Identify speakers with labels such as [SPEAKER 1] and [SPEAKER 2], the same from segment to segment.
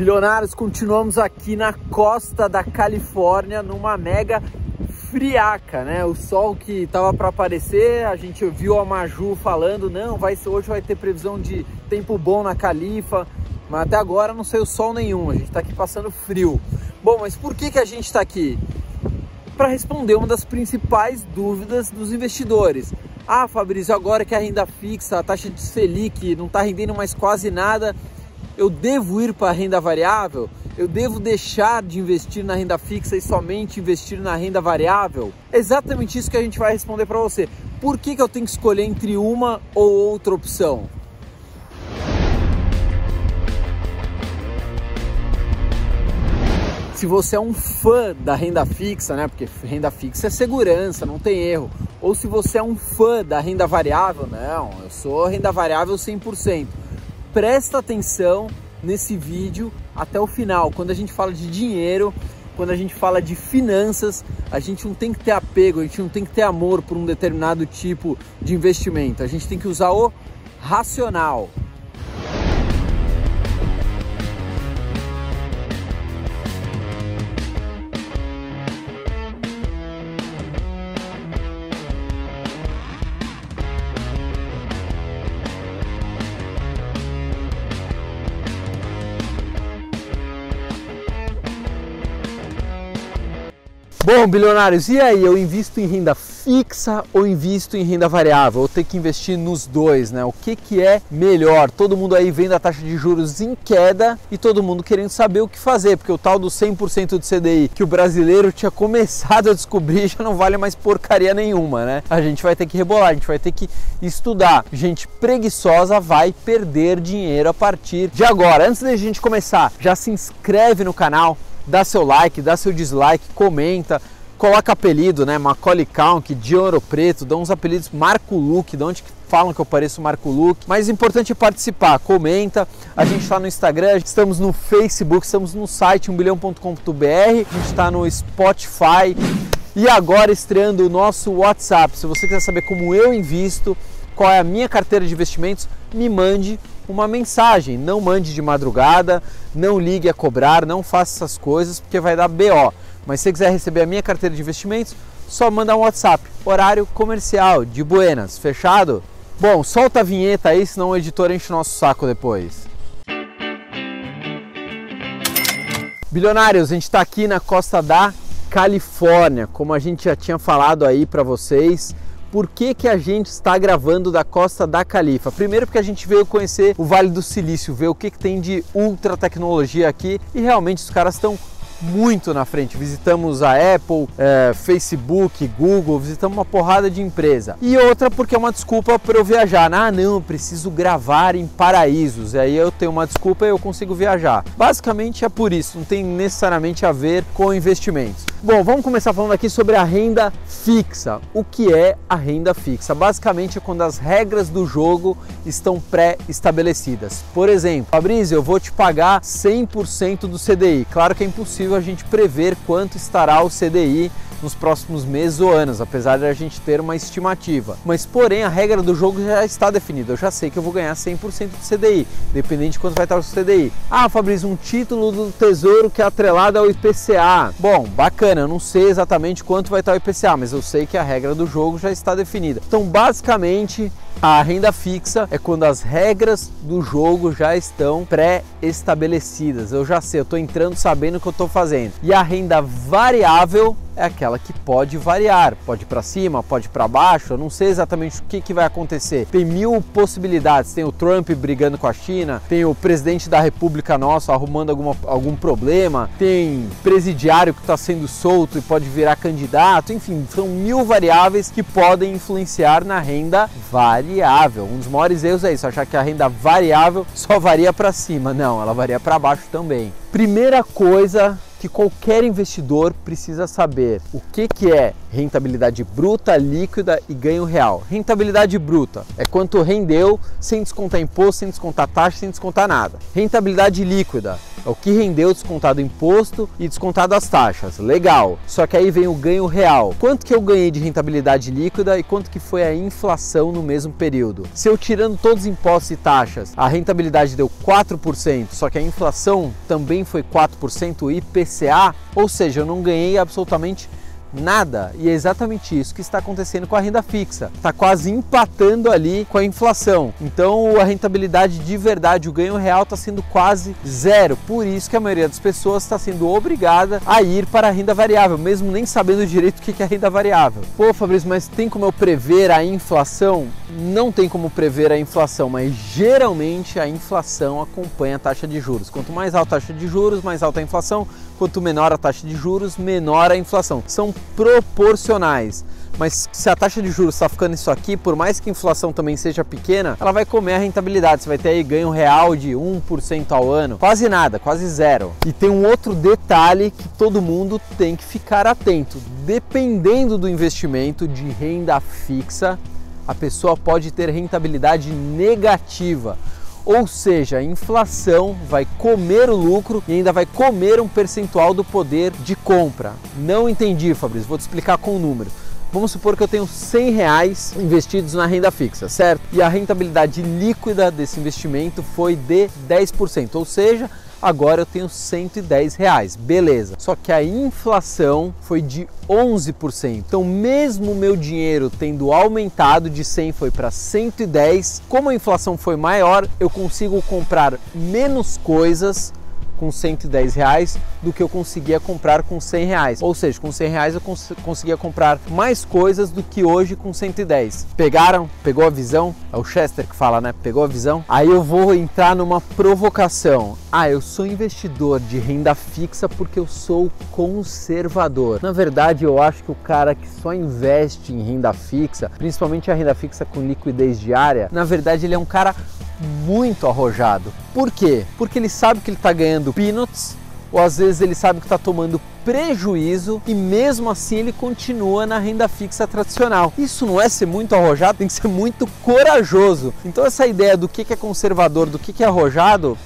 [SPEAKER 1] Bilionários, continuamos aqui na costa da Califórnia, numa mega friaca, né? O sol que tava para aparecer, a gente ouviu a Maju falando, não, vai hoje vai ter previsão de tempo bom na Califa, mas até agora não saiu sol nenhum, a gente tá aqui passando frio. Bom, mas por que que a gente está aqui? Para responder uma das principais dúvidas dos investidores. Ah, Fabrício, agora que a renda fixa, a taxa de Selic não está rendendo mais quase nada, eu devo ir para a renda variável? Eu devo deixar de investir na renda fixa e somente investir na renda variável? É exatamente isso que a gente vai responder para você. Por que, que eu tenho que escolher entre uma ou outra opção? se você é um fã da renda fixa, né? Porque renda fixa é segurança, não tem erro. Ou se você é um fã da renda variável, não, eu sou renda variável 100% presta atenção nesse vídeo até o final. Quando a gente fala de dinheiro, quando a gente fala de finanças, a gente não tem que ter apego, a gente não tem que ter amor por um determinado tipo de investimento. A gente tem que usar o racional. Bom, bilionários, e aí? Eu invisto em renda fixa ou invisto em renda variável? Eu tenho que investir nos dois, né? O que, que é melhor? Todo mundo aí vendo a taxa de juros em queda e todo mundo querendo saber o que fazer, porque o tal do 100% de CDI que o brasileiro tinha começado a descobrir já não vale mais porcaria nenhuma, né? A gente vai ter que rebolar, a gente vai ter que estudar. Gente preguiçosa vai perder dinheiro a partir de agora. Antes da gente começar, já se inscreve no canal dá seu like, dá seu dislike, comenta, coloca apelido, né? Macaulay Culkin, de Ouro Preto, dá uns apelidos Marco Luke, de onde falam que eu pareço Marco Luke. Mas o importante é participar, comenta. A gente está no Instagram, estamos no Facebook, estamos no site 1bilhão.com.br, a gente está no Spotify e agora estreando o nosso WhatsApp. Se você quiser saber como eu invisto, qual é a minha carteira de investimentos, me mande uma mensagem. Não mande de madrugada, não ligue a cobrar, não faça essas coisas porque vai dar BO. Mas se você quiser receber a minha carteira de investimentos, só manda um WhatsApp. Horário comercial de Buenas. Fechado? Bom, solta a vinheta aí, senão o editor enche o nosso saco depois. Bilionários, a gente está aqui na costa da Califórnia, como a gente já tinha falado aí para vocês por que, que a gente está gravando da costa da Califa? Primeiro porque a gente veio conhecer o Vale do Silício, ver o que, que tem de ultra tecnologia aqui e realmente os caras estão muito na frente. Visitamos a Apple, é, Facebook, Google, visitamos uma porrada de empresa. E outra porque é uma desculpa para eu viajar. Ah, não, eu preciso gravar em paraísos. E aí eu tenho uma desculpa e eu consigo viajar. Basicamente é por isso, não tem necessariamente a ver com investimentos. Bom, vamos começar falando aqui sobre a renda fixa. O que é a renda fixa? Basicamente é quando as regras do jogo estão pré-estabelecidas. Por exemplo, Fabrício, eu vou te pagar 100% do CDI. Claro que é impossível a gente prever quanto estará o CDI nos próximos meses ou anos, apesar de a gente ter uma estimativa. Mas, porém, a regra do jogo já está definida. Eu já sei que eu vou ganhar 100% do CDI, dependente de quanto vai estar o CDI. Ah, Fabrício, um título do Tesouro que é atrelado ao IPCA. Bom, bacana, eu não sei exatamente quanto vai estar o IPCA, mas eu sei que a regra do jogo já está definida. Então, basicamente, a renda fixa é quando as regras do jogo já estão pré-estabelecidas. Eu já sei, eu estou entrando sabendo o que eu estou fazendo. E a renda variável é aquela que pode variar, pode para cima, pode para baixo. Eu não sei exatamente o que, que vai acontecer. Tem mil possibilidades. Tem o Trump brigando com a China, tem o presidente da República nosso arrumando alguma, algum problema, tem presidiário que está sendo solto e pode virar candidato. Enfim, são mil variáveis que podem influenciar na renda variável. Um dos maiores erros é isso, achar que a renda variável só varia para cima. Não, ela varia para baixo também. Primeira coisa que qualquer investidor precisa saber o que, que é rentabilidade bruta, líquida e ganho real. Rentabilidade bruta é quanto rendeu sem descontar imposto, sem descontar taxa, sem descontar nada. Rentabilidade líquida É o que rendeu descontado imposto e descontado as taxas. Legal. Só que aí vem o ganho real. Quanto que eu ganhei de rentabilidade líquida e quanto que foi a inflação no mesmo período? Se eu tirando todos os impostos e taxas, a rentabilidade deu 4%, só que a inflação também foi 4%, o IPCA, ou seja, eu não ganhei absolutamente nada. E é exatamente isso que está acontecendo com a renda fixa. Está quase empatando ali com a inflação. Então a rentabilidade de verdade, o ganho real está sendo quase zero. Por isso que a maioria das pessoas está sendo obrigada a ir para a renda variável, mesmo nem sabendo direito o que é renda variável. Pô, Fabrício, mas tem como eu prever a inflação? Não tem como prever a inflação, mas geralmente a inflação acompanha a taxa de juros. Quanto mais alta a taxa de juros, mais alta a inflação. Quanto menor a taxa de juros, menor a inflação. São proporcionais. Mas se a taxa de juros está ficando isso aqui, por mais que a inflação também seja pequena, ela vai comer a rentabilidade. Você vai ter aí ganho real de 1% ao ano. Quase nada, quase zero. E tem um outro detalhe que todo mundo tem que ficar atento. Dependendo do investimento de renda fixa, a pessoa pode ter rentabilidade negativa. Ou seja, a inflação vai comer o lucro e ainda vai comer um percentual do poder de compra. Não entendi, Fabrício, vou te explicar com o um número. Vamos supor que eu tenho 100 reais investidos na renda fixa, certo? E a rentabilidade líquida desse investimento foi de 10%, ou seja, agora eu tenho 110 reais, beleza. Só que a inflação foi de 11%. Então, mesmo o meu dinheiro tendo aumentado de 100 foi para 110, como a inflação foi maior, eu consigo comprar menos coisas com 110 reais do que eu conseguia comprar com 100 reais. Ou seja, com 100 reais eu cons conseguia comprar mais coisas do que hoje com 110. Pegaram? Pegou a visão? É o Chester que fala, né? Pegou a visão? Aí eu vou entrar numa provocação. Ah, eu sou investidor de renda fixa porque eu sou conservador. Na verdade, eu acho que o cara que só investe em renda fixa, principalmente a renda fixa com liquidez diária, na verdade ele é um cara muito arrojado. Por quê? Porque ele sabe que ele está ganhando peanuts, ou às vezes ele sabe que está tomando prejuízo e mesmo assim ele continua na renda fixa tradicional. Isso não é ser muito arrojado, tem que ser muito corajoso. Então essa ideia do que é conservador, do que é arrojado,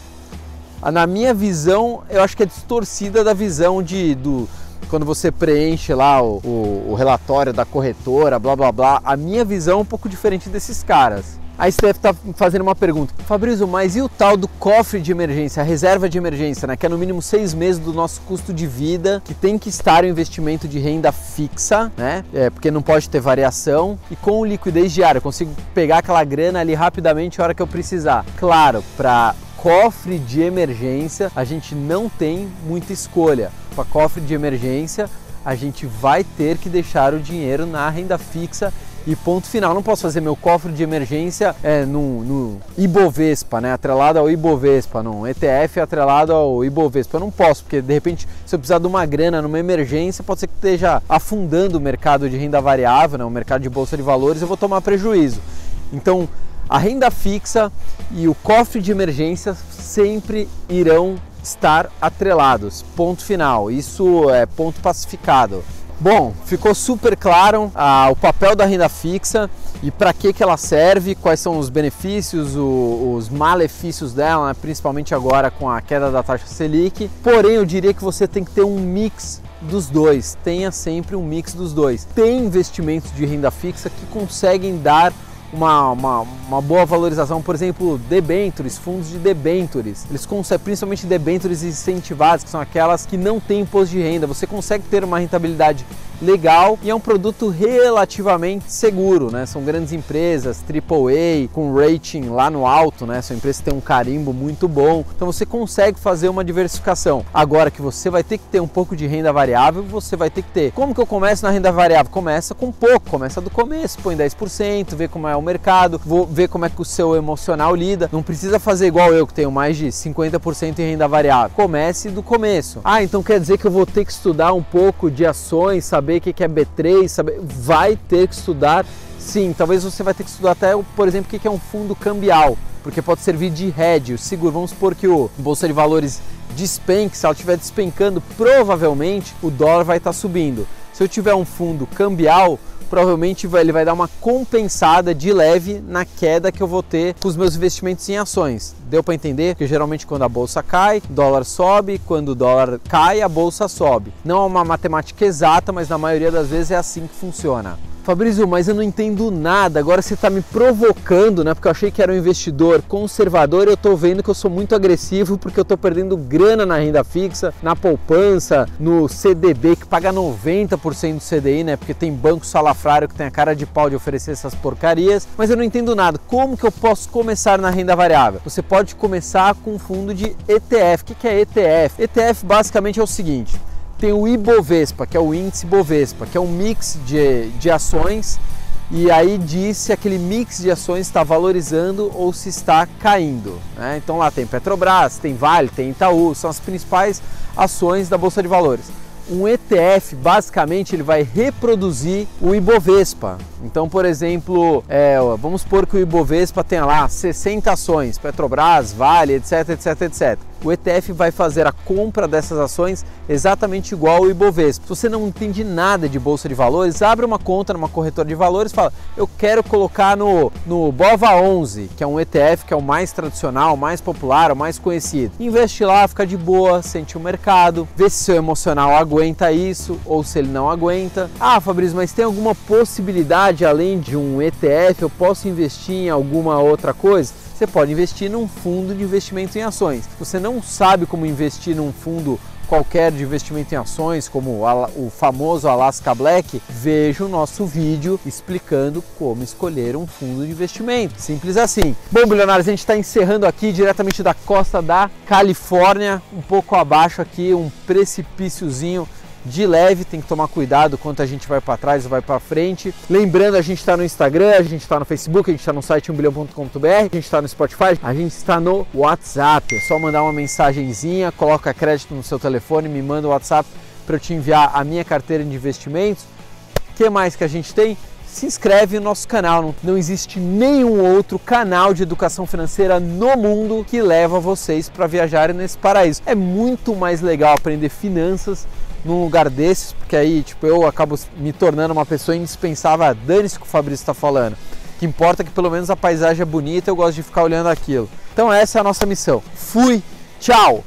[SPEAKER 1] na minha visão, eu acho que é distorcida da visão de do quando você preenche lá o, o, o relatório da corretora, blá blá blá. A minha visão é um pouco diferente desses caras. A Steph está fazendo uma pergunta. Fabrício, mas e o tal do cofre de emergência, a reserva de emergência, né? Que é no mínimo seis meses do nosso custo de vida, que tem que estar o investimento de renda fixa, né? É, porque não pode ter variação. E com liquidez diária, eu consigo pegar aquela grana ali rapidamente a hora que eu precisar. Claro, para cofre de emergência, a gente não tem muita escolha. Para cofre de emergência, a gente vai ter que deixar o dinheiro na renda fixa e ponto final. Não posso fazer meu cofre de emergência é, no, no Ibovespa, né? Atrelado ao Ibovespa, não. ETF atrelado ao Ibovespa. Eu não posso, porque de repente, se eu precisar de uma grana numa emergência, pode ser que esteja afundando o mercado de renda variável, né? o mercado de bolsa de valores, eu vou tomar prejuízo. Então, a renda fixa e o cofre de emergência sempre irão estar atrelados. Ponto final. Isso é ponto pacificado. Bom, ficou super claro ah, o papel da renda fixa e para que, que ela serve, quais são os benefícios, o, os malefícios dela, né? principalmente agora com a queda da taxa Selic. Porém, eu diria que você tem que ter um mix dos dois, tenha sempre um mix dos dois. Tem investimentos de renda fixa que conseguem dar uma, uma, uma, boa valorização, por exemplo, debentures, fundos de debentures. Eles conseguem, principalmente debentures incentivadas, que são aquelas que não têm imposto de renda. Você consegue ter uma rentabilidade legal e é um produto relativamente seguro, né? São grandes empresas, AAA, com rating lá no alto, né? São empresas que têm um carimbo muito bom. Então você consegue fazer uma diversificação. Agora que você vai ter que ter um pouco de renda variável, você vai ter que ter. Como que eu começo na renda variável? Começa com pouco, começa do começo, põe 10%, vê como é o mercado, vou ver como é que o seu emocional lida. Não precisa fazer igual eu que tenho mais de 50% em renda variável. Comece do começo. Ah, então quer dizer que eu vou ter que estudar um pouco de ações, saber o que é B3, saber, vai ter que estudar sim. Talvez você vai ter que estudar até, por exemplo, o que é um fundo cambial, porque pode servir de hedge, o seguro. Vamos supor que o Bolsa de Valores despenque, se ela estiver despencando, provavelmente o dólar vai estar subindo. Se eu tiver um fundo cambial, provavelmente ele vai dar uma compensada de leve na queda que eu vou ter com os meus investimentos em ações. Deu para entender? Porque geralmente quando a bolsa cai, dólar sobe, quando o dólar cai, a bolsa sobe. Não é uma matemática exata, mas na maioria das vezes é assim que funciona. Fabrício, mas eu não entendo nada. Agora você está me provocando, né? Porque eu achei que era um investidor conservador e eu estou vendo que eu sou muito agressivo porque eu estou perdendo grana na renda fixa, na poupança, no CDB que paga 90% do CDI, né? Porque tem banco salafrário que tem a cara de pau de oferecer essas porcarias. Mas eu não entendo nada. Como que eu posso começar na renda variável? Você pode começar com um fundo de ETF. O que é ETF? ETF basicamente é o seguinte tem o Ibovespa, que é o índice Bovespa, que é um mix de, de ações e aí diz se aquele mix de ações está valorizando ou se está caindo. Né? Então lá tem Petrobras, tem Vale, tem Itaú, são as principais ações da Bolsa de Valores. Um ETF, basicamente, ele vai reproduzir o Ibovespa. Então, por exemplo, é, vamos supor que o Ibovespa tenha lá 60 ações, Petrobras, Vale, etc, etc, etc o ETF vai fazer a compra dessas ações exatamente igual ao Ibovespa. Se você não entende nada de bolsa de valores, abre uma conta numa corretora de valores e fala: "Eu quero colocar no no Bova 11, que é um ETF que é o mais tradicional, o mais popular, o mais conhecido". Investe lá, fica de boa, sente o mercado, vê se seu emocional aguenta isso ou se ele não aguenta. Ah, Fabrício, mas tem alguma possibilidade além de um ETF? Eu posso investir em alguma outra coisa? Você pode investir num fundo de investimento em ações. Você não sabe como investir num fundo qualquer de investimento em ações, como o famoso Alaska Black, veja o nosso vídeo explicando como escolher um fundo de investimento. Simples assim. Bom, bilionários, a gente está encerrando aqui diretamente da costa da Califórnia, um pouco abaixo aqui, um precipíciozinho de leve, tem que tomar cuidado quanto a gente vai para trás ou vai para frente. Lembrando, a gente está no Instagram, a gente está no Facebook, a gente está no site 1bilhão.com.br, a gente está no Spotify, a gente está no WhatsApp. É só mandar uma mensagenzinha, coloca crédito no seu telefone, me manda o WhatsApp para eu te enviar a minha carteira de investimentos. O que mais que a gente tem? se inscreve no nosso canal. Não existe nenhum outro canal de educação financeira no mundo que leva vocês para viajarem nesse paraíso. É muito mais legal aprender finanças num lugar desses, porque aí, tipo, eu acabo me tornando uma pessoa indispensável. Dane-se que o Fabrício está falando. O que importa é que pelo menos a paisagem é bonita, eu gosto de ficar olhando aquilo. Então essa é a nossa missão. Fui, tchau!